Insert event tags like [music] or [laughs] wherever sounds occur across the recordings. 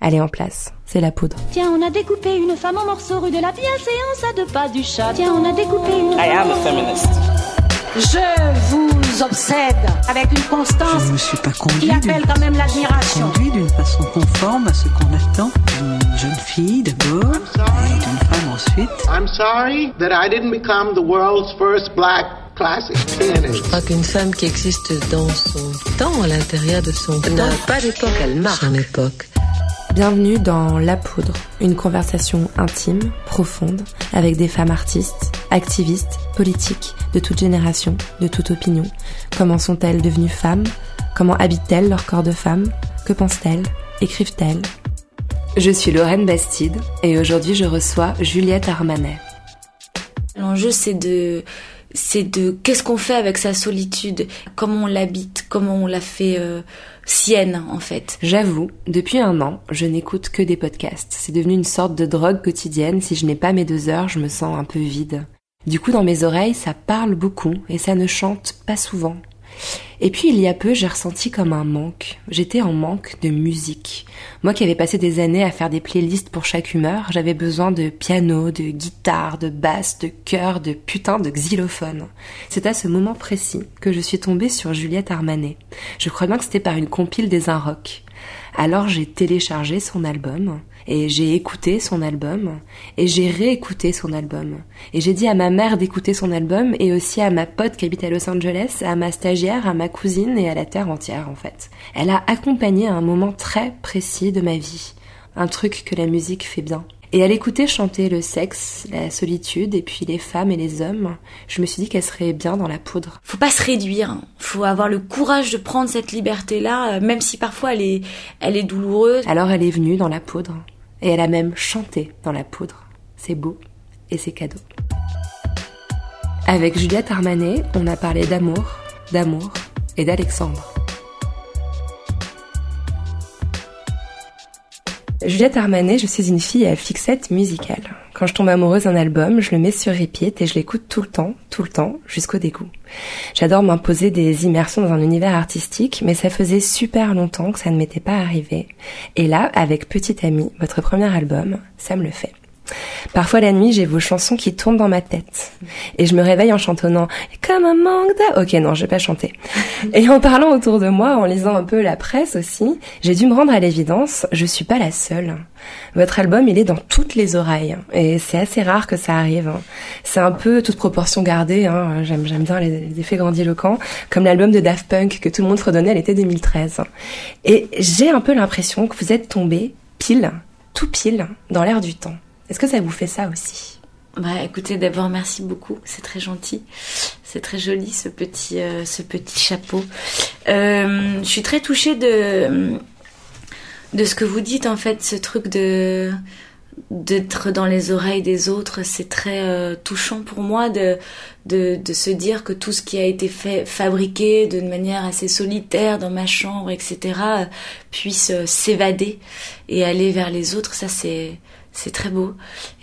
Elle est en place. C'est la poudre. Tiens, on a découpé une femme en morceaux rue de la bienséance à deux pas du chat. Tiens, on a découpé une. I am a feminist. Je vous obsède avec une constance Je ne me suis pas conduit qui appelle quand même l'admiration. conduit d'une façon conforme à ce qu'on attend d'une jeune fille d'abord et d'une femme ensuite. I'm sorry that I didn't become the world's first black classic pianist. Je crois qu'une femme qui existe dans son temps, à l'intérieur de son temps, n'a pas d'époque, elle marque son époque. Bienvenue dans La Poudre, une conversation intime, profonde, avec des femmes artistes, activistes, politiques, de toute génération, de toute opinion. Comment sont-elles devenues femmes? Comment habitent-elles leur corps de femme Que pensent-elles? Écrivent-elles? Je suis Lorraine Bastide et aujourd'hui je reçois Juliette Armanet. L'enjeu, c'est de, c'est de qu'est-ce qu'on fait avec sa solitude, comment on l'habite, comment on la fait euh, sienne en fait? J'avoue, depuis un an, je n'écoute que des podcasts. C'est devenu une sorte de drogue quotidienne. Si je n'ai pas mes deux heures, je me sens un peu vide. Du coup, dans mes oreilles, ça parle beaucoup et ça ne chante pas souvent. Et puis, il y a peu, j'ai ressenti comme un manque. J'étais en manque de musique. Moi qui avais passé des années à faire des playlists pour chaque humeur, j'avais besoin de piano, de guitare, de basse, de chœur, de putain de xylophone. C'est à ce moment précis que je suis tombée sur Juliette Armanet. Je crois bien que c'était par une compile des Un Rock. Alors j'ai téléchargé son album et j'ai écouté son album et j'ai réécouté son album et j'ai dit à ma mère d'écouter son album et aussi à ma pote qui habite à Los Angeles, à ma stagiaire, à ma cousine et à la terre entière en fait. Elle a accompagné un moment très précis de ma vie, un truc que la musique fait bien. Et à l'écouter chanter le sexe, la solitude et puis les femmes et les hommes, je me suis dit qu'elle serait bien dans la poudre. Faut pas se réduire, hein. faut avoir le courage de prendre cette liberté-là, euh, même si parfois elle est, elle est douloureuse. Alors elle est venue dans la poudre et elle a même chanté dans la poudre. C'est beau et c'est cadeau. Avec Juliette Armanet, on a parlé d'amour, d'amour et d'Alexandre. Juliette Armanet, je suis une fille à fixette musicale. Quand je tombe amoureuse d'un album, je le mets sur repeat et je l'écoute tout le temps, tout le temps, jusqu'au dégoût. J'adore m'imposer des immersions dans un univers artistique, mais ça faisait super longtemps que ça ne m'était pas arrivé. Et là, avec Petite Amie, votre premier album, ça me le fait. Parfois la nuit, j'ai vos chansons qui tournent dans ma tête. Et je me réveille en chantonnant comme un manque de... Ok, non, je vais pas chanter. [laughs] Et en parlant autour de moi, en lisant un peu la presse aussi, j'ai dû me rendre à l'évidence, je suis pas la seule. Votre album, il est dans toutes les oreilles. Et c'est assez rare que ça arrive. C'est un peu toute proportion gardée. Hein. J'aime, j'aime bien les, les effets grandiloquents. Comme l'album de Daft Punk que tout le monde fredonnait à l'été 2013. Et j'ai un peu l'impression que vous êtes tombé pile, tout pile, dans l'air du temps. Est-ce que ça vous fait ça aussi? Bah écoutez, d'abord merci beaucoup, c'est très gentil, c'est très joli ce petit, euh, chapeau. Euh, je suis très touchée de, ce que vous dites en fait, ce truc de d'être dans les oreilles des autres, c'est très euh, touchant pour moi de, se dire que tout ce qui a été fabriqué d'une manière assez solitaire dans ma chambre, etc., puisse s'évader et aller vers les autres. Ça, c'est c'est très beau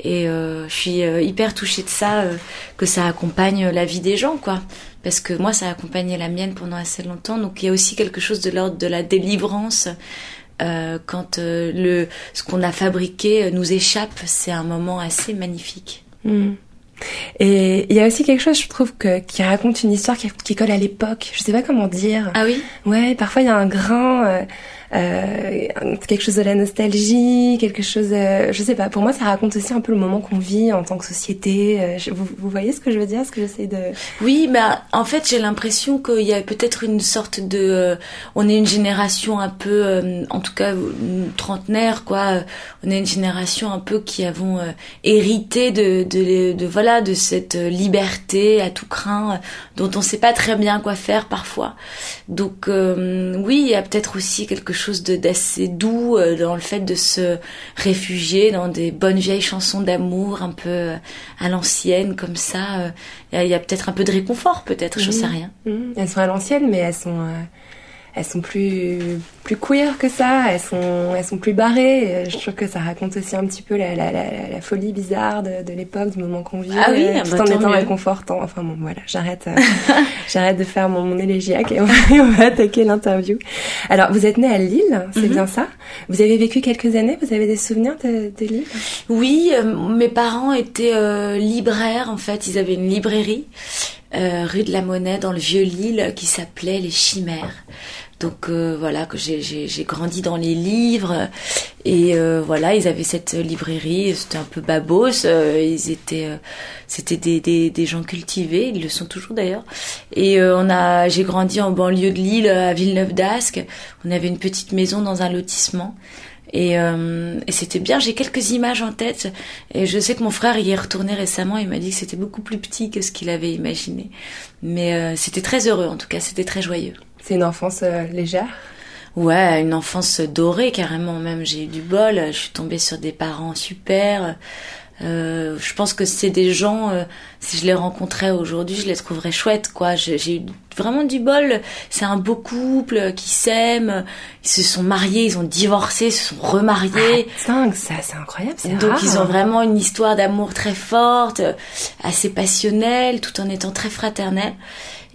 et euh, je suis euh, hyper touchée de ça euh, que ça accompagne la vie des gens quoi parce que moi ça a accompagné la mienne pendant assez longtemps donc il y a aussi quelque chose de l'ordre de la délivrance euh, quand euh, le ce qu'on a fabriqué nous échappe c'est un moment assez magnifique Hmm. Et il y a aussi quelque chose, je trouve, que, qui raconte une histoire qui, qui colle à l'époque. Je sais pas comment dire. ah oui? Ouais, parfois il y a un grain, euh, quelque chose de la nostalgie, quelque chose, euh, je sais pas. Pour moi, ça raconte aussi un peu le moment qu'on vit en tant que société. Euh, vous, vous voyez ce que je veux dire, ce que j'essaie de. Oui, bah en fait j'ai l'impression qu'il y a peut-être une sorte de, euh, on est une génération un peu, euh, en tout cas trentenaire quoi. On est une génération un peu qui avons euh, hérité de, de, de voilà de cette liberté à tout craint dont on sait pas très bien quoi faire parfois. Donc oui, il y a peut-être aussi quelque chose de d'assez doux euh, dans le fait de se réfugier dans des bonnes vieilles chansons d'amour un peu euh, à l'ancienne comme ça. euh, Il y a, peut-être un peu de réconfort, peut-être, je Mhm. sais rien. Hmm. Elles sont à l'ancienne, mais elles sont, elles sont plus plus queer que ça, elles sont elles sont plus barrées. Je trouve que ça raconte aussi un petit peu la, la, la, la folie bizarre de, de l'époque, du moment qu'on vit, Ah oui, euh, ah tout bah, en tant étant mieux. réconfortant. Enfin bon, voilà, j'arrête euh, [laughs] j'arrête de faire mon, mon élégiaque et on, va- et on va attaquer l'interview. Alors, vous êtes né à Lille, c'est Mhm. bien ça? Vous avez vécu quelques années? Vous avez des souvenirs de, de Lille? Oui, euh, mes parents étaient euh, libraires en fait. Ils avaient une librairie euh, rue de la Monnaie dans le vieux Lille qui s'appelait Les Chimères. Donc euh, voilà que j'ai- grandi dans les livres. Et euh, voilà ils avaient cette librairie c'était un peu babos. Euh, ils étaient euh, c'était des, des, des gens cultivés. Ils le sont toujours d'ailleurs. Et euh, on a j'ai grandi en banlieue de Lille à Villeneuve d'Ascq. On avait une petite maison dans un lotissement. Et, euh, et c'était bien, j'ai quelques images en tête. Et je sais que mon frère y est retourné récemment, il m'a dit que c'était beaucoup plus petit que ce qu'il avait imaginé. Mais euh, c'était très heureux en tout cas, c'était très joyeux. C'est une enfance euh, légère? Ouais, une enfance dorée carrément même. J'ai eu du bol, je suis tombée sur des parents super. Euh, je pense que c'est des gens, euh, si je les rencontrais aujourd'hui, je les trouverais chouettes, quoi. J'ai eu vraiment du bol. C'est un beau couple qui s'aime. Ils se sont mariés, ils ont divorcé, se sont remariés. Dingue, ça, c'est incroyable, c'est Donc rare. ils ont vraiment une histoire d'amour très forte, euh, assez passionnelle, tout en étant très fraternelle.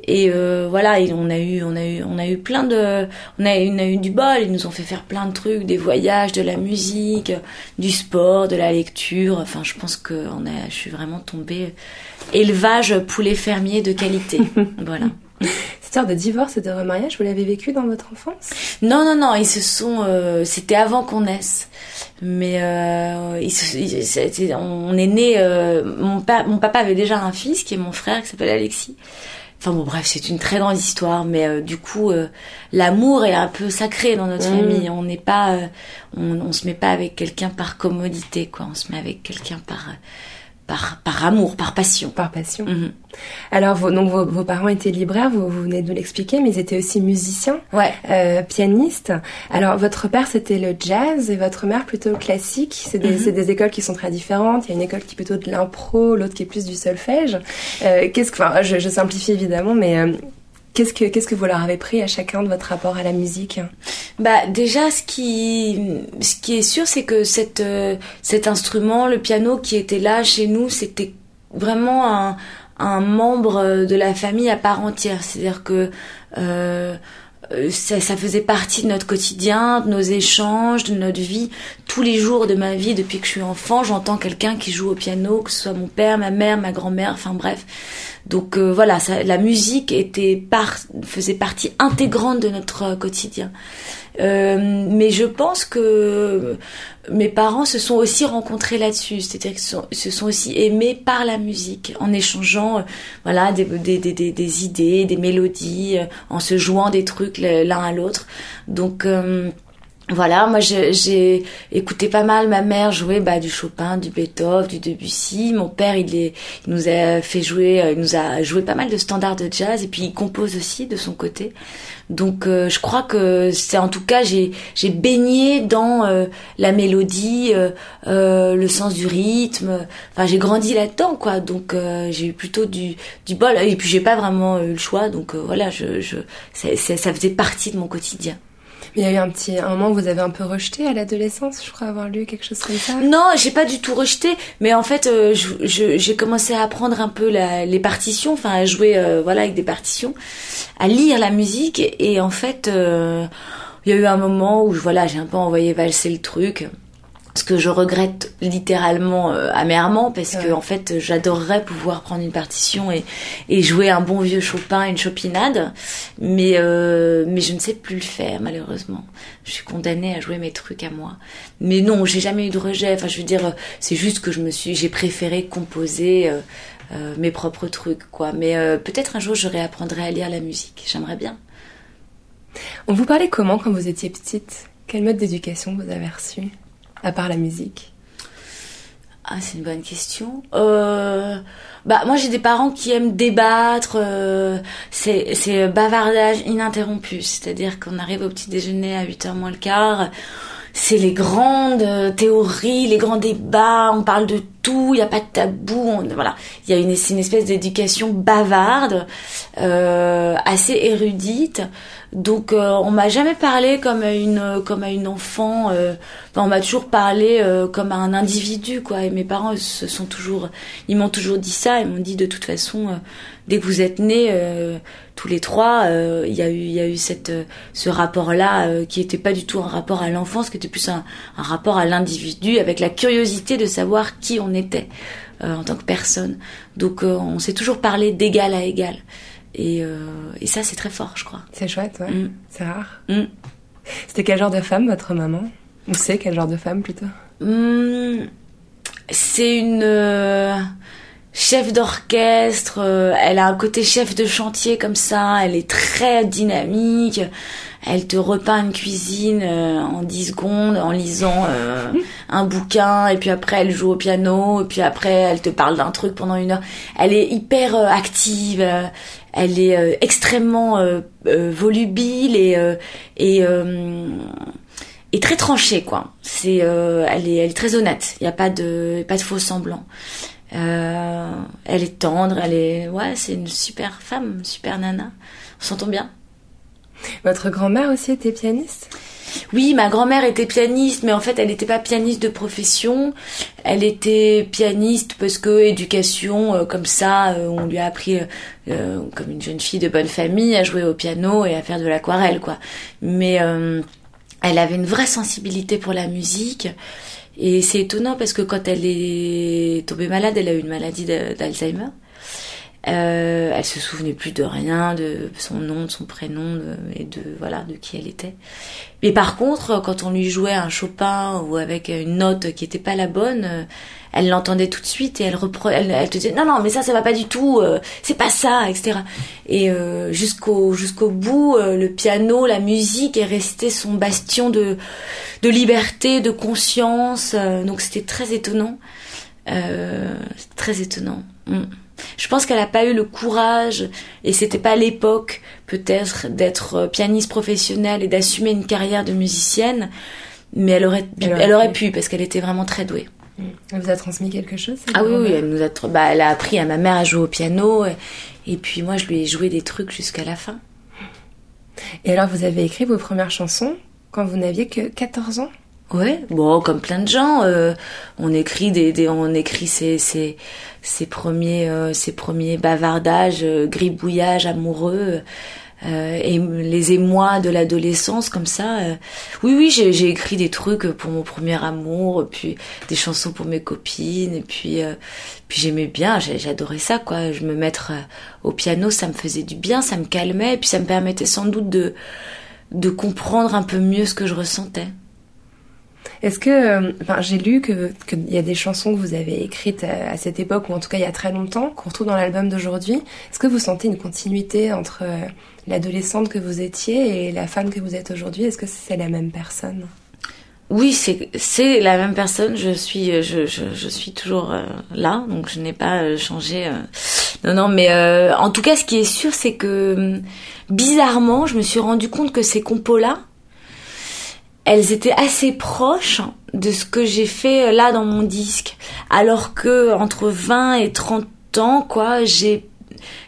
Et euh, voilà, et on a eu, on a eu, on a eu plein de, on a, eu- on a eu du bol. Ils nous ont fait faire plein de trucs, des voyages, de la musique, du sport, de la lecture. Enfin, je pense que on a, je suis vraiment tombée élevage poulet fermier de qualité. [laughs] voilà. Cette histoire de divorce et de remariage, vous l'avez vécu dans votre enfance? Non, non, non, ils se sont. euh, C'était avant qu'on naisse. Mais euh, ils se- ils- on est né. euh, mon, pa- mon papa avait déjà un fils qui est mon frère qui s'appelle Alexis. Enfin bon, bref, c'est une très grande histoire. Mais euh, du coup, euh, l'amour est un peu sacré dans notre Mm. famille. On n'est pas, euh, on, on se met pas avec quelqu'un par commodité, quoi. On se met avec quelqu'un par, euh, par, par amour, par passion. Par passion. Mhm. Alors, vos, donc, vos, vos parents étaient libraires, vous, vous venez de l'expliquer, mais ils étaient aussi musiciens, Ouais. euh, pianistes. Alors, votre père, c'était le jazz et votre mère, plutôt classique. C'est des, Mhm. des écoles qui sont très différentes. Il y a une école qui est plutôt de l'impro, l'autre qui est plus du solfège. Euh, qu'est-ce que, enfin, je, je simplifie évidemment, mais euh, qu'est-ce que, qu'est-ce que vous leur avez pris à chacun de votre rapport à la musique? Bah déjà ce qui ce qui est sûr c'est que cette euh, cet instrument le piano qui était là chez nous c'était vraiment un un membre de la famille à part entière. C'est-à-dire que euh, euh, ça, ça faisait partie de notre quotidien, de nos échanges, de notre vie. Tous les jours de ma vie, depuis que je suis enfant, j'entends quelqu'un qui joue au piano, que ce soit mon père, ma mère, ma grand-mère, enfin bref. Donc euh, voilà, ça, la musique était par, faisait partie intégrante de notre euh, quotidien. Euh, mais je pense que mes parents se sont aussi rencontrés là-dessus, c'est-à-dire qu'ils se sont aussi aimés par la musique, en échangeant, euh, voilà, des, des, idées, des mélodies, euh, en se jouant des trucs l'un à l'autre. Donc voilà, moi j'ai écouté pas mal ma mère jouer bah, du Chopin, du Beethoven, du Debussy. Mon père il, est, il nous a fait jouer, euh, il nous a joué pas mal de standards de jazz et puis il compose aussi de son côté. Donc euh, je crois que c'est en tout cas j'ai baigné dans euh, la mélodie, euh, euh, le sens du rythme. Enfin j'ai grandi là-dedans quoi. Donc euh, j'ai eu plutôt du du bol et puis j'ai pas vraiment eu le choix. Donc voilà, je je ça faisait partie de mon quotidien. Il y a eu un petit un moment où vous avez un peu rejeté à l'adolescence, je crois avoir lu quelque chose comme ça? Non, j'ai pas du tout rejeté, mais en fait, euh, j'ai commencé à apprendre un peu la- les partitions, enfin à jouer, euh, voilà, avec des partitions, à lire la musique, et, et en fait, euh, il y a eu un moment où, voilà, j'ai un peu envoyé valser le truc. Ce que je regrette littéralement euh, amèrement parce que en fait j'adorerais pouvoir prendre une partition et, et jouer un bon vieux Chopin, une chopinade, mais euh, mais je ne sais plus le faire malheureusement. Je suis condamnée à jouer mes trucs à moi. Mais non, j'ai jamais eu de rejet. Enfin, je veux dire, c'est juste que je me suis, j'ai préféré composer euh, euh, mes propres trucs, quoi. Mais euh, peut-être un jour je réapprendrai à lire la musique. J'aimerais bien. On vous parlait comment quand vous étiez petite? Quel mode d'éducation vous avez reçu? À part la musique Ah, c'est une bonne question. Euh, bah, moi, j'ai des parents qui aiment débattre. euh, c'est, c'est bavardage ininterrompu. C'est-à-dire qu'on arrive au petit déjeuner à 8h moins le quart. C'est les grandes euh, théories, les grands débats. On parle de tout, il n'y a pas de tabou, on- voilà. Il y a une, une espèce d'éducation bavarde, euh, assez érudite. Donc euh, on m'a jamais parlé comme à une comme à une enfant. euh, on m'a toujours parlé euh, comme à un individu quoi. Et mes parents se sont toujours, ils m'ont toujours dit ça. Ils m'ont dit de toute façon, euh, dès que vous êtes nés euh, tous les trois, euh, il y a eu y a eu cette euh, ce rapport là qui était pas du tout un rapport à l'enfance, qui était plus un, un rapport à l'individu avec la curiosité de savoir qui on était en tant que personne. Donc on s'est toujours parlé d'égal à égal. Et, et ça c'est très fort je crois. C'est chouette, ouais. Mm. C'est rare. Mm. C'était quel genre de femme, votre maman? Ou c'est quel genre de femme, plutôt? Hum, c'est une chef d'orchestre. euh, elle a un côté chef de chantier comme ça. Elle est très dynamique. Elle te repeint une cuisine euh, en 10 secondes en lisant euh, un bouquin et puis après elle joue au piano et puis après elle te parle d'un truc pendant une heure. Elle est hyper euh, active. euh, elle est euh, extrêmement volubile et et et très tranchée quoi. C'est elle est elle est très honnête. Il y a pas de pas de faux semblants. Euh, elle est tendre, elle est ouais, c'est une super femme, super nana. On s'entend bien? Votre grand-mère aussi était pianiste? Oui, ma grand-mère était pianiste, mais en fait, elle n'était pas pianiste de profession. Elle était pianiste parce que éducation, euh, comme ça, euh, on lui a appris, euh, comme une jeune fille de bonne famille, à jouer au piano et à faire de l'aquarelle, quoi. Mais elle avait une vraie sensibilité pour la musique. Et c'est étonnant parce que quand elle est tombée malade, elle a eu une maladie d'Alzheimer. Euh, elle se souvenait plus de rien, de son nom, de son prénom de- et de voilà de qui elle était. Mais par contre, quand on lui jouait un Chopin ou avec une note qui était pas la bonne, euh, elle l'entendait tout de suite et elle repre... elle, te disait non non mais ça ça va pas du tout, euh, c'est pas ça, etc. Et euh, jusqu'au jusqu'au bout, euh, le piano, la musique est resté son bastion de de liberté, de conscience. euh, donc c'était très étonnant, très étonnant. Mm. Je pense qu'elle n'a pas eu le courage, et c'était pas l'époque peut-être d'être euh, pianiste professionnelle et d'assumer une carrière de musicienne, mais elle aurait, Elle aurait elle aurait pu. pu parce qu'elle était vraiment très douée. Elle vous a transmis quelque chose Ah oui, oui, elle nous a, bah, elle a appris à ma mère à jouer au piano, et, et puis moi je lui ai joué des trucs jusqu'à la fin. Et alors, vous avez écrit vos premières chansons quand vous n'aviez que 14 ans? Ouais, bon, comme plein de gens, euh, on écrit des, des on écrit ses, ses, premiers, euh, premiers bavardages, euh, gribouillages amoureux, euh, et les émois de l'adolescence comme ça. euh. Oui, oui, j'ai, écrit des trucs pour mon premier amour, puis des chansons pour mes copines, et puis, euh, puis j'aimais bien, j'adorais ça, quoi. Je me mettre au piano, ça me faisait du bien, ça me calmait, et puis ça me permettait sans doute de, de comprendre un peu mieux ce que je ressentais. Est-ce que, euh, enfin, j'ai lu que qu'il y a des chansons que vous avez écrites à, à cette époque, ou en tout cas il y a très longtemps, qu'on retrouve dans l'album d'aujourd'hui. Est-ce que vous sentez une continuité entre euh, l'adolescente que vous étiez et la femme que vous êtes aujourd'hui? Est-ce que c'est la même personne? Oui, c'est la même personne. Je suis je je, je suis toujours euh, là, donc je n'ai pas euh, changé. euh. Non non, mais euh, en tout cas, ce qui est sûr, c'est que hum, bizarrement, je me suis rendu compte que ces compos là, elles étaient assez proches de ce que j'ai fait euh, là dans mon disque, alors que entre 20 et 30 ans, quoi, j'ai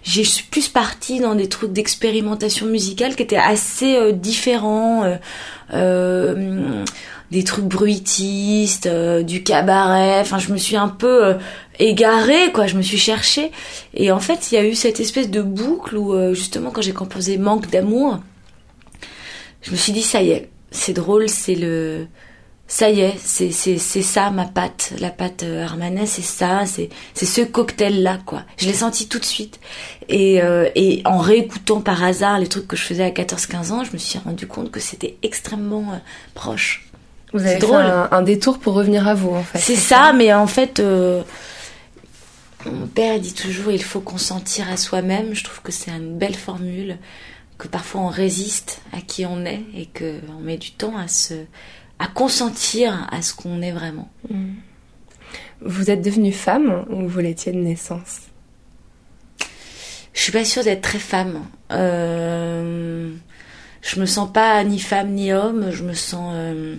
j'ai plus partie dans des trucs d'expérimentation musicale qui étaient assez euh, différents. euh, euh, des trucs bruitistes, du cabaret. Enfin, je me suis un peu égarée, quoi. Je me suis cherchée. Et en fait, il y a eu cette espèce de boucle où, justement, quand j'ai composé Manque d'amour, je me suis dit, ça y est, c'est drôle, c'est le... Ça y est, c'est c'est c'est ça ma patte, la patte euh, Armanet, c'est ça, c'est c'est ce cocktail là quoi. Je l'ai senti tout de suite et euh, et en réécoutant par hasard les trucs que je faisais à 14-15 ans, je me suis rendu compte que c'était extrêmement euh, proche. Vous C'est avez fait drôle. un, un détour pour revenir à vous, en fait. C'est ça, mais en fait, euh, mon père dit toujours il faut consentir à soi-même. Je trouve que c'est une belle formule, que parfois on résiste à qui on est et que on met du temps à se à consentir à ce qu'on est vraiment. Vous êtes devenue femme ou vous l'étiez de naissance? Je suis pas sûre d'être très femme. Euh, je me sens pas ni femme ni homme. Je me sens, euh,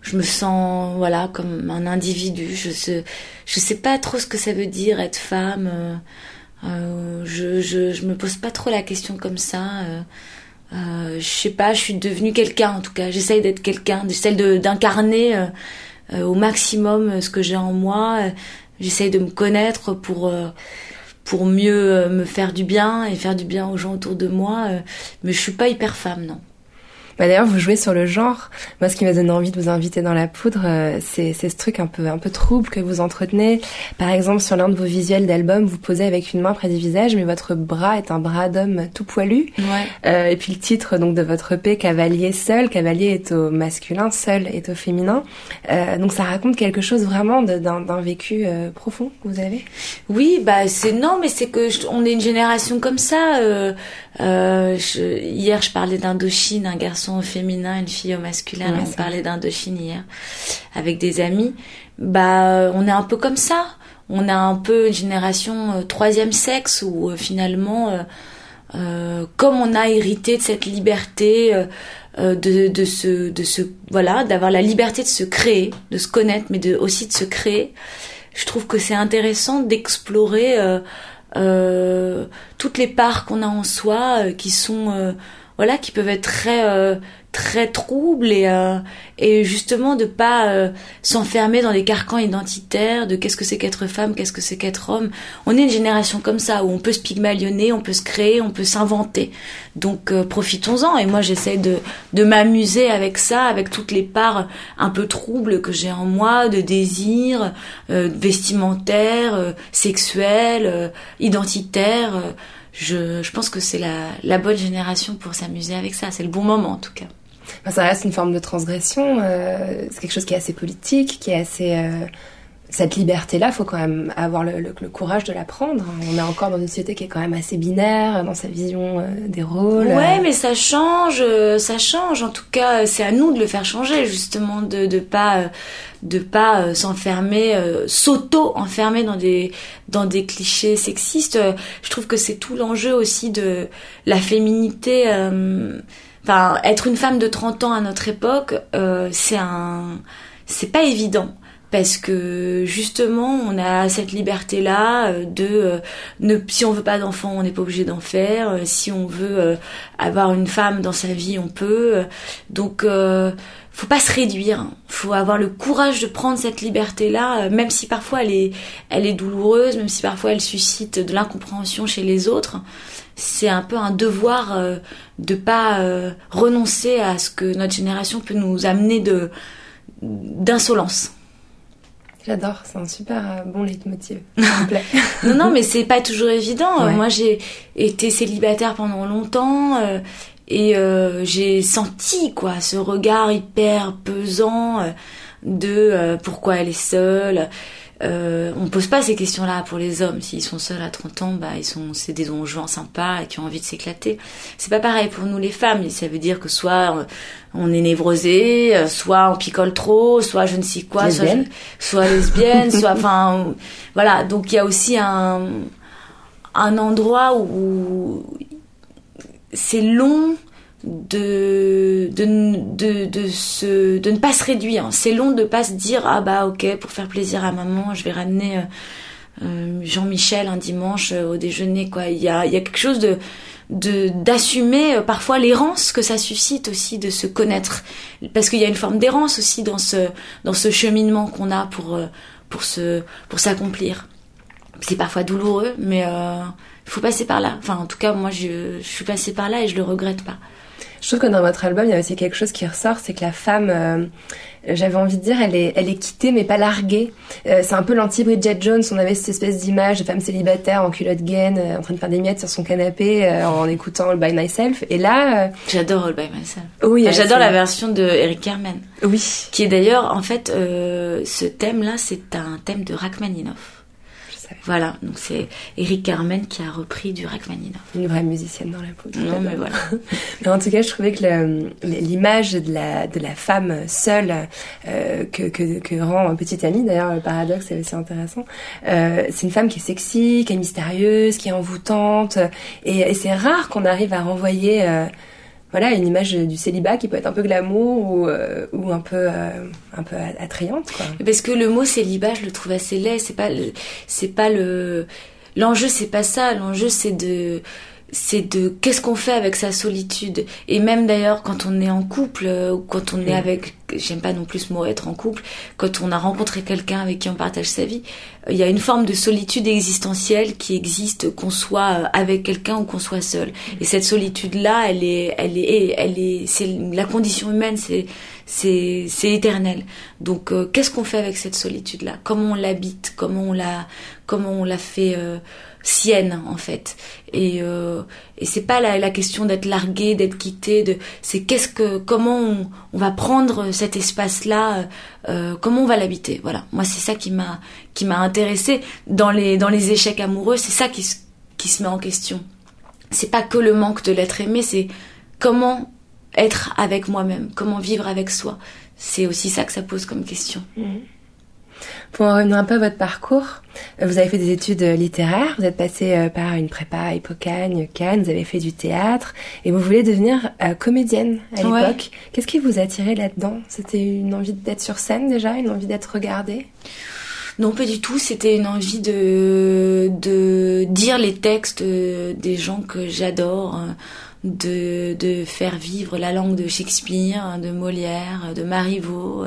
je me sens voilà comme un individu. Je sais, je sais pas trop ce que ça veut dire être femme. Euh, euh, je, je, je me pose pas trop la question comme ça. Euh, euh, je sais pas, je suis devenue quelqu'un en tout cas. J'essaye d'être quelqu'un, j'essaye d'incarner euh, euh, au maximum ce que j'ai en moi. J'essaye de me connaître pour pour mieux me faire du bien et faire du bien aux gens autour de moi. mais je suis pas hyper femme, non. Bah d'ailleurs, vous jouez sur le genre. Moi, ce qui m'a donné envie de vous inviter dans la poudre, euh, c'est c'est ce truc un peu un peu trouble que vous entretenez. Par exemple, sur l'un de vos visuels d'album, vous posez avec une main près du visage, mais votre bras est un bras d'homme tout poilu. Ouais. Euh, et puis le titre donc de votre EP, Cavalier seul. Cavalier est au masculin, seul est au féminin. Euh, donc ça raconte quelque chose vraiment d'un d'un vécu euh, profond que vous avez. Oui, bah c'est non, mais c'est que je- on est une génération comme ça. euh, euh, je- hier, je parlais d'Indochine, un garçon au féminin, une fille au masculin. Ouais, on parlait d'Indochine hier avec des amis. Bah, on est un peu comme ça. On a un peu une génération euh, troisième sexe où euh, finalement, euh, euh, comme on a hérité de cette liberté. euh, euh, de, de se de se voilà d'avoir la liberté de se créer de se connaître mais de aussi de se créer je trouve que c'est intéressant d'explorer euh, euh, toutes les parts qu'on a en soi euh, qui sont euh, voilà qui peuvent être très euh, très troubles et euh, et justement de pas euh, s'enfermer dans des carcans identitaires de qu'est-ce que c'est qu'être femme qu'est-ce que c'est qu'être homme. On est une génération comme ça où on peut se pygmalionner on peut se créer on peut s'inventer. Donc euh, profitons-en. Et moi j'essaie de de m'amuser avec ça avec toutes les parts un peu troubles que j'ai en moi de désir euh, vestimentaire euh, sexuel identitaire je, je pense que c'est la, la bonne génération pour s'amuser avec ça c'est le bon moment en tout cas Enfin, ça reste une forme de transgression. euh, c'est quelque chose qui est assez politique, qui est assez. Euh, cette liberté-là, faut quand même avoir le, le- le courage de la prendre. On est encore dans une société qui est quand même assez binaire dans sa vision euh, des rôles. Ouais, mais ça change, euh, ça change. En tout cas, c'est à nous de le faire changer, justement, de de pas euh, de pas euh, s'enfermer, euh, s'auto-enfermer dans des dans des clichés sexistes. Euh, Je trouve que c'est tout l'enjeu aussi de la féminité. euh, Enfin, être une femme de 30 ans à notre époque, euh, c'est un, c'est pas évident parce que justement on a cette liberté là de euh, ne si on veut pas d'enfants on n'est pas obligé d'en faire. Euh, si on veut euh, avoir une femme dans sa vie on peut. Euh, donc euh, faut pas se réduire. Faut avoir le courage de prendre cette liberté là même si parfois elle est elle est douloureuse même si parfois elle suscite de l'incompréhension chez les autres. C'est un peu un devoir euh, de pas euh, renoncer à ce que notre génération peut nous amener de d'insolence J'adore, c'est un super euh, bon leitmotiv. [laughs] non, non, mais c'est pas toujours évident. Ouais. Moi, j'ai été célibataire pendant longtemps euh, et euh, j'ai senti quoi ce regard hyper pesant euh, de euh, pourquoi elle est seule. Euh, on pose pas ces questions-là pour les hommes. S'ils sont seuls à 30 ans, bah ils sont c'est des donjons sympas et qui ont envie de s'éclater. C'est pas pareil pour nous les femmes. Ça veut dire que soit euh, on est névrosé, euh, soit on picole trop, soit je ne sais quoi, soit, Lesbienne. je- soit lesbienne, soit [laughs] enfin voilà. Donc il y a aussi un un endroit où c'est long de de, de, de, se, de ne pas se réduire. C'est long de pas se dire ah bah ok pour faire plaisir à maman je vais ramener euh, euh, Jean-Michel un dimanche euh, au déjeuner quoi. Il y a, y a quelque chose de d'assumer parfois l'errance que ça suscite aussi de se connaître parce qu'il y a une forme d'errance aussi dans ce dans ce cheminement qu'on a pour pour se pour s'accomplir c'est parfois douloureux mais il faut passer par là enfin en tout cas moi je, je suis passée par là et je le regrette pas Je trouve que dans votre album, il y a aussi quelque chose qui ressort, c'est que la femme, euh, j'avais envie de dire, elle est, elle est quittée mais pas larguée. Euh, c'est un peu l'anti-Bridget Jones. On avait cette espèce d'image de femme célibataire en culotte gaine, euh, en train de faire des miettes sur son canapé, en écoutant All by Myself. Et là, j'adore All by Myself oui, Enfin, elle, j'adore la version de Eric Carmen Oui. qui est d'ailleurs en fait ce thème là c'est un thème de Rachmaninoff. Voilà donc c'est Eric Carmen qui a repris du Rachmaninoff. Une vraie musicienne dans la peau. non mais voilà. [laughs] Mais en tout cas, je trouvais que l'image de la, de la femme seule euh, que, que, que rend Petite Amie, d'ailleurs le paradoxe est aussi intéressant, euh, c'est une femme qui est sexy, qui est mystérieuse, qui est envoûtante, et, et c'est rare qu'on arrive à renvoyer euh, voilà une image du célibat qui peut être un peu glamour ou, euh, un peu euh, un peu attrayante. Parce que le mot célibat, je le trouve assez laid. C'est pas c'est pas le l'enjeu, c'est pas ça. L'enjeu, c'est de c'est de qu'est-ce qu'on fait avec sa solitude. Et même d'ailleurs quand on est en couple euh, ou quand on est avec j'aime pas non plus ce mot être en couple quand on a rencontré quelqu'un avec qui on partage sa vie euh, il y a une forme de solitude existentielle qui existe qu'on soit euh, avec quelqu'un ou qu'on soit seul. Et cette solitude là elle est elle est elle est c'est la condition humaine c'est c'est c'est éternel. Donc qu'est-ce qu'on fait avec cette solitude là comment on l'habite? Comment on la comment on la fait euh, sienne en fait. Et euh, et c'est pas la, la question d'être largué d'être quitté de c'est qu'est-ce que comment on, va prendre cet espace là comment on va l'habiter voilà. Moi c'est ça qui m'a qui m'a intéressé. Dans les dans les échecs amoureux c'est ça qui se- qui se met en question. C'est pas que le manque de l'être aimé c'est comment être avec moi-même comment vivre avec soi. C'est aussi ça que ça pose comme question Pour en revenir un peu à votre parcours, vous avez fait des études euh, littéraires, vous êtes passé euh, par une prépa Hippocagne, Cannes, vous avez fait du théâtre et vous voulez devenir euh, comédienne à Ouais. l'époque. Qu'est-ce qui vous a attiré là-dedans? C'était une envie d'être sur scène déjà, une envie d'être regardée? Non, pas du tout. C'était une envie de, de dire les textes des gens que j'adore, de, de faire vivre la langue de Shakespeare, de Molière, de Marivaux,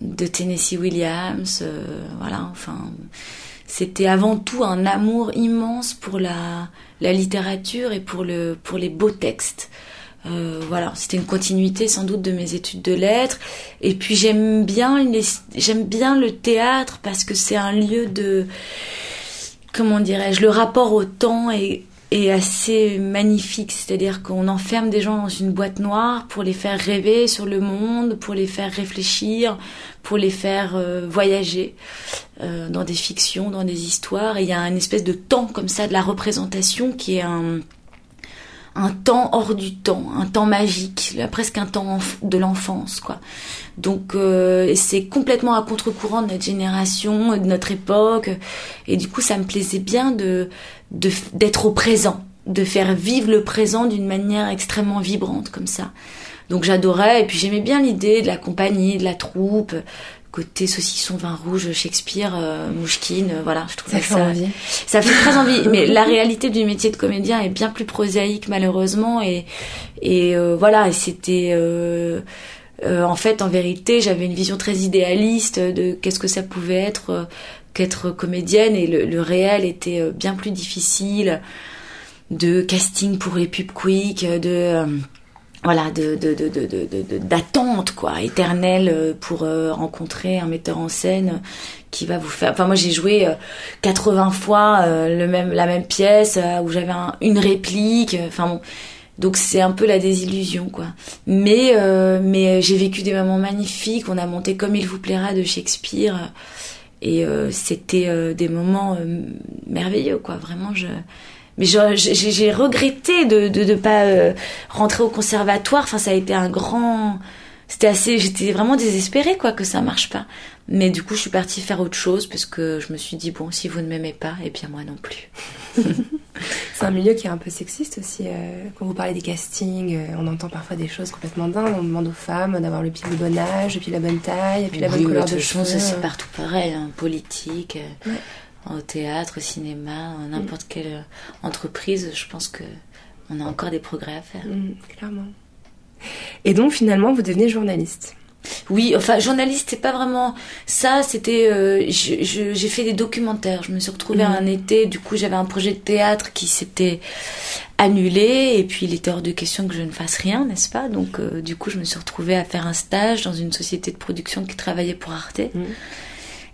de Tennessee Williams. euh, voilà, enfin. C'était avant tout un amour immense pour la, la littérature et pour, le, pour les beaux textes. Euh, voilà, c'était une continuité sans doute de mes études de lettres. Et puis j'aime bien j'aime bien le théâtre parce que c'est un lieu de, comment dirais-je, le rapport au temps est, est assez magnifique. C'est-à-dire qu'on enferme des gens dans une boîte noire pour les faire rêver sur le monde, pour les faire réfléchir, pour les faire euh, voyager euh, dans des fictions, dans des histoires. Et il y a une espèce de temps comme ça de la représentation qui est un un temps hors du temps, un temps magique, presque un temps de l'enfance, quoi. Donc euh, c'est complètement à contre-courant de notre génération, de notre époque, et du coup ça me plaisait bien de- d'être au présent, de faire vivre le présent d'une manière extrêmement vibrante comme ça. Donc j'adorais, et puis j'aimais bien l'idée de la compagnie, de la troupe, côté saucisson vin rouge, Shakespeare, euh, Mouchkine, euh, voilà, je trouvais Ça fait ça, envie. ça fait très envie, mais [laughs] la réalité du métier de comédien est bien plus prosaïque malheureusement et et euh, voilà et c'était euh, euh, en fait en vérité j'avais une vision très idéaliste de qu'est-ce que ça pouvait être qu'être comédienne et le, le réel était bien plus difficile de casting pour les pubs quick de voilà de d'attente quoi éternelle euh, pour euh, rencontrer un metteur en scène qui va vous faire enfin moi j'ai joué euh, 80 fois euh, le même la même pièce euh, où j'avais un- une réplique euh, enfin bon. Donc c'est un peu la désillusion quoi. Mais mais j'ai vécu des moments magnifiques. On a monté comme il vous plaira de Shakespeare. Et c'était des moments merveilleux quoi. Vraiment je mais j'ai regretté de de, de pas euh, rentrer au conservatoire enfin ça a été un grand c'était assez j'étais vraiment désespérée quoi que ça marche pas mais du coup je suis partie faire autre chose parce que je me suis dit bon si vous ne m'aimez pas et bien moi non plus [laughs] C'est un milieu qui est un peu sexiste aussi. euh, quand vous parlez des castings, euh, on entend parfois des choses complètement dingues. On demande aux femmes d'avoir le pile de bon âge, et puis la bonne taille, et puis la bonne Oui, couleur de cheveux. c'est partout pareil, hein, politique, Ouais. Au théâtre, au cinéma, n'importe quelle euh, entreprise, je pense que on a encore des progrès à faire. Mm, clairement. Et donc finalement, vous devenez journaliste. Oui, enfin, journaliste, c'est pas vraiment ça. C'était, euh, j'ai fait des documentaires. Je me suis retrouvée Mhm. un été. Du coup, j'avais un projet de théâtre qui s'était annulé, et puis il était hors de question que je ne fasse rien, n'est-ce pas? Donc, euh, du coup, je me suis retrouvée à faire un stage dans une société de production qui travaillait pour Arte. Mhm.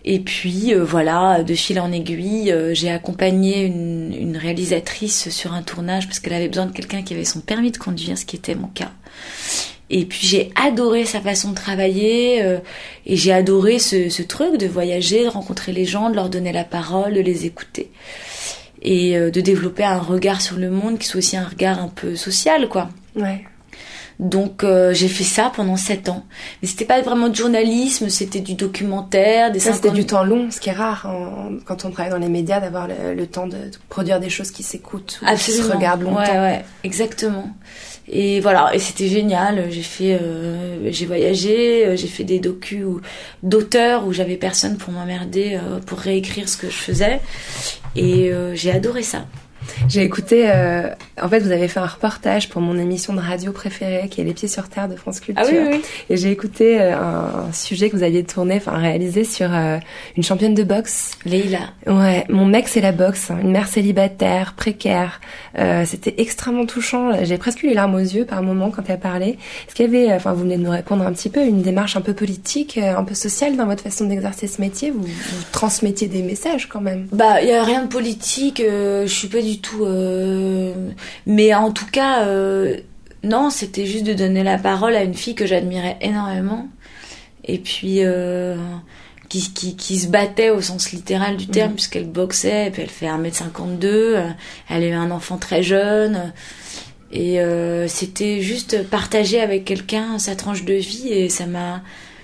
Et puis euh, voilà, de fil en aiguille, euh, j'ai accompagné une, une réalisatrice sur un tournage parce qu'elle avait besoin de quelqu'un qui avait son permis de conduire, ce qui était mon cas. Et puis j'ai adoré sa façon de travailler euh, et j'ai adoré ce, ce truc de voyager, de rencontrer les gens, de leur donner la parole, de les écouter et euh, de développer un regard sur le monde qui soit aussi un regard un peu social, quoi. Ouais. Donc euh, j'ai fait ça pendant sept ans. Mais c'était pas vraiment de journalisme, c'était du documentaire, des Ça, C'était 50 du temps long, ce qui est rare en- quand on travaille dans les médias, d'avoir le, le temps de, de produire des choses qui s'écoutent, ou qui se regardent longtemps. Ouais, ouais, exactement. Et voilà, et c'était génial. J'ai fait, euh, j'ai voyagé, euh, j'ai fait des docus d'auteurs où j'avais personne pour m'emmerder, euh, pour réécrire ce que je faisais. Et j'ai adoré ça. J'ai écouté, euh, en fait, vous avez fait un reportage pour mon émission de radio préférée, qui est Les Pieds sur Terre de France Culture. Ah oui, oui. Et j'ai écouté euh, un, un sujet que vous aviez tourné, enfin réalisé sur euh, une championne de boxe. Leïla. Ouais, mon mec c'est la boxe, hein, une mère célibataire, précaire. Euh, C'était extrêmement touchant. J'ai presque eu les larmes aux yeux par moment quand elle parlait. Est-ce qu'il y avait, euh, enfin vous venez de nous répondre un petit peu, une démarche un peu politique, euh, un peu sociale dans votre façon d'exercer ce métier? Vous, vous transmettiez des messages quand même? Bah, il y a rien de politique. euh, je suis pas du tout. Euh, Mais en tout cas, euh, non, c'était juste de donner la parole à une fille que j'admirais énormément, et puis euh, qui, qui, qui se battait au sens littéral du terme, puisqu'elle boxait, et puis elle fait 1m52, euh, elle a eu un enfant très jeune. Et euh, c'était juste partager avec quelqu'un sa tranche de vie et ça m'a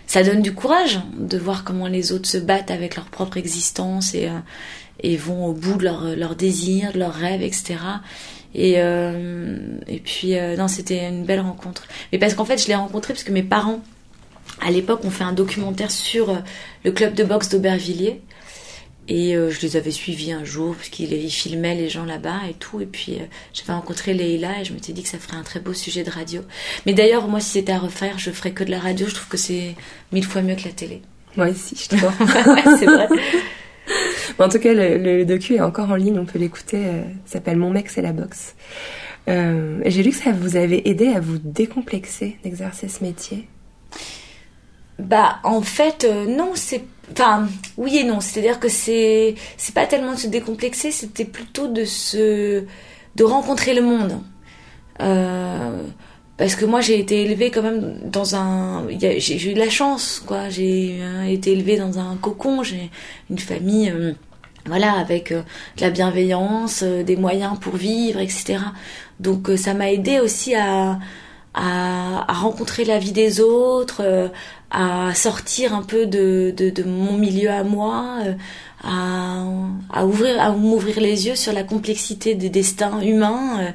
ça donne du courage de voir comment les autres se battent avec leur propre existence et, et vont au bout de leurs leur désirs, de leurs rêves, etc. Et, euh, et puis, euh, non, c'était une belle rencontre. Mais parce qu'en fait, je l'ai rencontré parce que mes parents, à l'époque, ont fait un documentaire sur euh, le club de boxe d'Aubervilliers. Et euh, je les avais suivis un jour parce qu'ils ils filmaient les gens là-bas et tout. Et puis j'avais rencontré Leïla et je m'étais dit que ça ferait un très beau sujet de radio. Mais d'ailleurs, moi, si c'était à refaire, je ferais que de la radio. Je trouve que c'est mille fois mieux que la télé. Moi aussi, je [laughs] trouve. ouais, c'est vrai. [laughs] en tout cas, le, docu est encore en ligne, on peut l'écouter. euh, s'appelle Mon mec c'est la boxe. Euh, J'ai lu que ça vous avait aidé à vous décomplexer d'exercer ce métier. Bah, en fait, euh, non, c'est. Enfin, oui et non. C'est-à-dire que c'est. C'est pas tellement de se décomplexer, c'était plutôt de se. de rencontrer le monde. Euh, parce que moi, j'ai été élevée quand même dans un. J'ai eu de la chance, quoi. J'ai euh, été élevée dans un cocon. J'ai une famille. euh, voilà, avec euh, de la bienveillance, des moyens pour vivre, etc. Donc ça m'a aidé aussi à, à, à rencontrer la vie des autres, à sortir un peu de, de, de mon milieu à moi, à, à ouvrir, à m'ouvrir les yeux sur la complexité des destins humains.